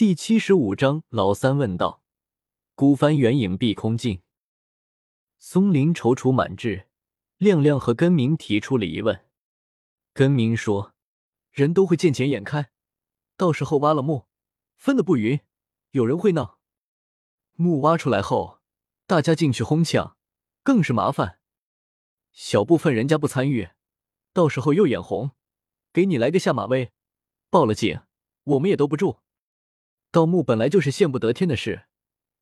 第七十五章，老三问道：“孤帆远影碧空尽。”松林踌躇满志，亮亮和根明提出了疑问。根明说：“人都会见钱眼开，到时候挖了墓，分的不匀，有人会闹。墓挖出来后，大家进去哄抢，更是麻烦。小部分人家不参与，到时候又眼红，给你来个下马威，报了警，我们也兜不住。”盗墓本来就是见不得天的事，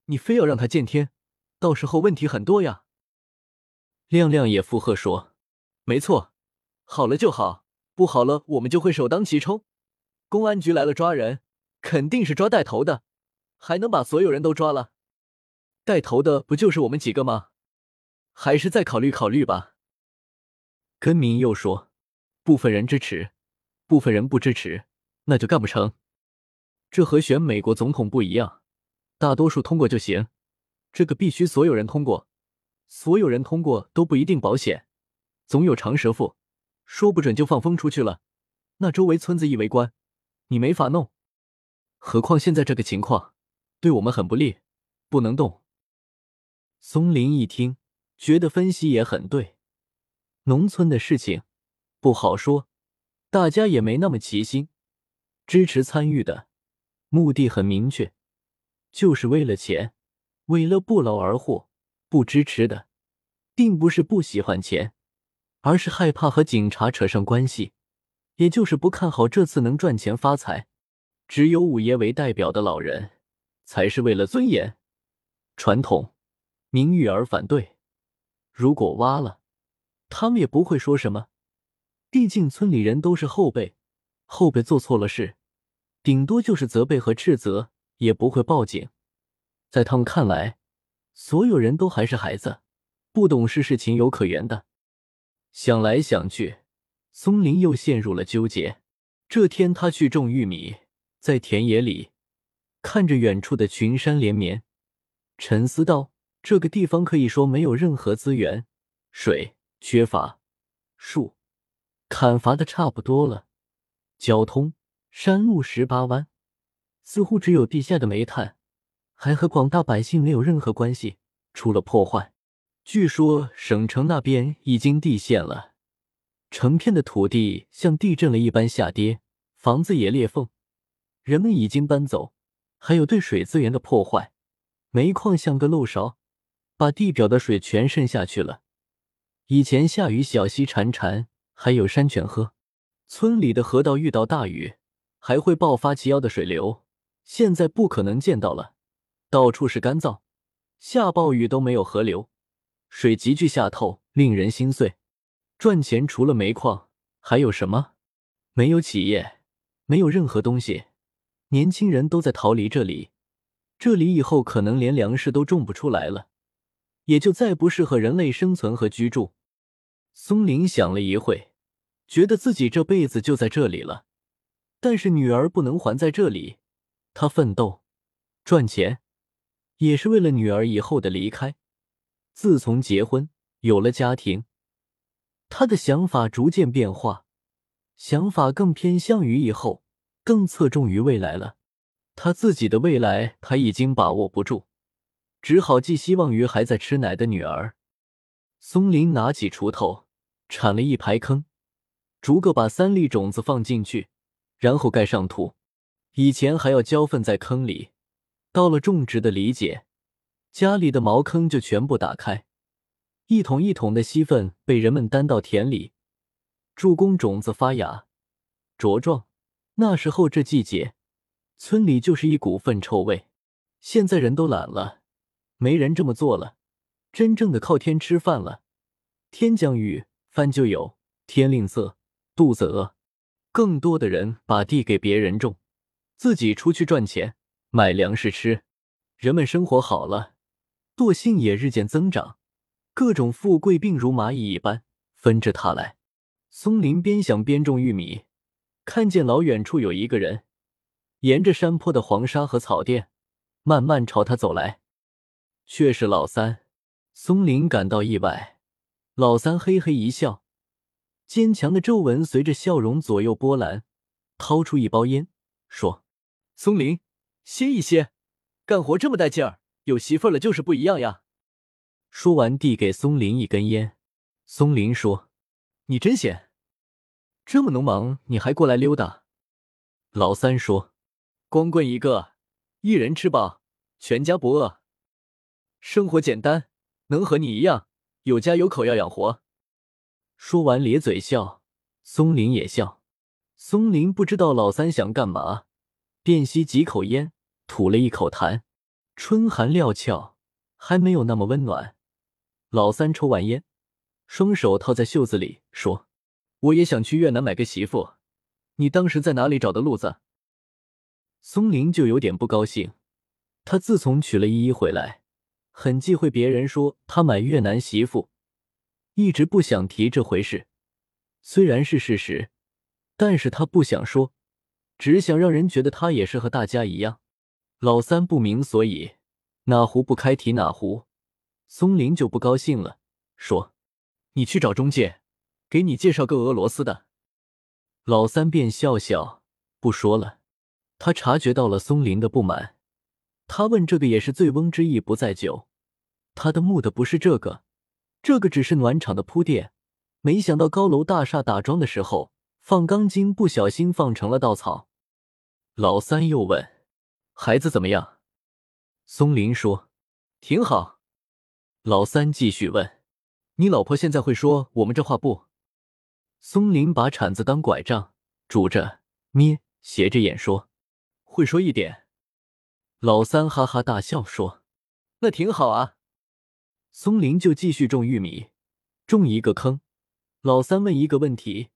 你非要让他见天，到时候问题很多呀。亮亮也附和说：“没错，好了就好，不好了我们就会首当其冲。公安局来了抓人，肯定是抓带头的，还能把所有人都抓了？带头的不就是我们几个吗？还是再考虑考虑吧。”根明又说：“部分人支持，部分人不支持，那就干不成。”这和选美国总统不一样，大多数通过就行。这个必须所有人通过，所有人通过都不一定保险，总有长舌妇，说不准就放风出去了。那周围村子一围观，你没法弄。何况现在这个情况，对我们很不利，不能动。松林一听，觉得分析也很对。农村的事情不好说，大家也没那么齐心，支持参与的。目的很明确，就是为了钱，为了不劳而获。不支持的，并不是不喜欢钱，而是害怕和警察扯上关系，也就是不看好这次能赚钱发财。只有五爷为代表的老人，才是为了尊严、传统、名誉而反对。如果挖了，他们也不会说什么，毕竟村里人都是后辈，后辈做错了事。顶多就是责备和斥责，也不会报警。在他们看来，所有人都还是孩子，不懂事是情有可原的。想来想去，松林又陷入了纠结。这天，他去种玉米，在田野里看着远处的群山连绵，沉思道：“这个地方可以说没有任何资源，水缺乏，树砍伐的差不多了，交通。”山路十八弯，似乎只有地下的煤炭，还和广大百姓没有任何关系，出了破坏。据说省城那边已经地陷了，成片的土地像地震了一般下跌，房子也裂缝，人们已经搬走。还有对水资源的破坏，煤矿像个漏勺，把地表的水全渗下去了。以前下雨小溪潺潺，还有山泉喝。村里的河道遇到大雨。还会爆发齐腰的水流，现在不可能见到了。到处是干燥，下暴雨都没有河流，水急剧下透，令人心碎。赚钱除了煤矿还有什么？没有企业，没有任何东西。年轻人都在逃离这里，这里以后可能连粮食都种不出来了，也就再不适合人类生存和居住。松林想了一会，觉得自己这辈子就在这里了。但是女儿不能还在这里，他奋斗赚钱，也是为了女儿以后的离开。自从结婚有了家庭，他的想法逐渐变化，想法更偏向于以后，更侧重于未来了。他自己的未来他已经把握不住，只好寄希望于还在吃奶的女儿。松林拿起锄头铲了一排坑，逐个把三粒种子放进去。然后盖上土，以前还要浇粪在坑里。到了种植的理解，家里的茅坑就全部打开，一桶一桶的稀粪被人们担到田里，助攻种子发芽茁壮。那时候这季节，村里就是一股粪臭味。现在人都懒了，没人这么做了，真正的靠天吃饭了。天降雨，饭就有；天吝啬，肚子饿。更多的人把地给别人种，自己出去赚钱买粮食吃，人们生活好了，惰性也日渐增长，各种富贵病如蚂蚁一般纷至沓来。松林边想边种玉米，看见老远处有一个人，沿着山坡的黄沙和草甸，慢慢朝他走来，却是老三。松林感到意外，老三嘿嘿一笑。坚强的皱纹随着笑容左右波澜，掏出一包烟，说：“松林，歇一歇，干活这么带劲儿，有媳妇儿了就是不一样呀。说完，递给松林一根烟。松林说：“你真闲，这么农忙你还过来溜达。”老三说：“光棍一个，一人吃饱，全家不饿。生活简单，能和你一样有家有口要养活。”说完咧嘴笑，松林也笑。松林不知道老三想干嘛，便吸几口烟，吐了一口痰。春寒料峭，还没有那么温暖。老三抽完烟，双手套在袖子里，说：“我也想去越南买个媳妇，你当时在哪里找的路子？”松林就有点不高兴。他自从娶了依依回来，很忌讳别人说他买越南媳妇，一直不想提这回事。虽然是事实。但是他不想说，只想让人觉得他也是和大家一样。老三不明所以，哪壶不开提哪壶。松林就不高兴了，说：“你去找中介，给你介绍个俄罗斯的。”老三便笑笑不说了。他察觉到了松林的不满，他问这个也是醉翁之意不在酒，他的目的不是这个，这个只是暖场的铺垫。没想到高楼大厦打桩的时候。放钢筋不小心放成了稻草，老三又问：“孩子怎么样？”松林说：“挺好。”老三继续问：“你老婆现在会说我们这话不？”松林把铲子当拐杖，拄着捏，斜着眼说：“会说一点。”老三哈哈大笑说：“那挺好啊。”松林就继续种玉米，种一个坑。老三问一个问题。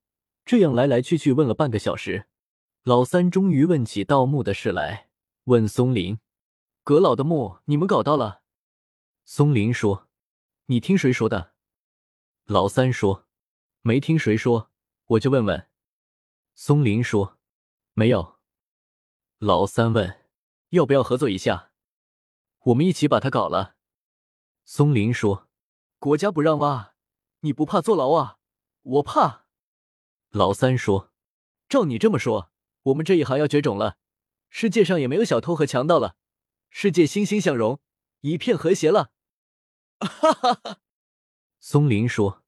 这样来来去去问了半个小时，老三终于问起盗墓的事来，问松林：“阁老的墓你们搞到了？”松林说：“你听谁说的？”老三说：“没听谁说，我就问问。”松林说：“没有。”老三问：“要不要合作一下？我们一起把它搞了。”松林说：“国家不让挖，你不怕坐牢啊？我怕。”老三说：“照你这么说，我们这一行要绝种了。世界上也没有小偷和强盗了，世界欣欣向荣，一片和谐了。”哈哈哈。松林说：“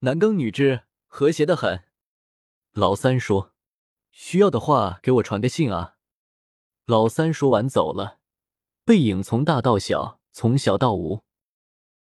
男耕女织，和谐的很。”老三说：“需要的话给我传个信啊。”老三说完走了，背影从大到小，从小到无。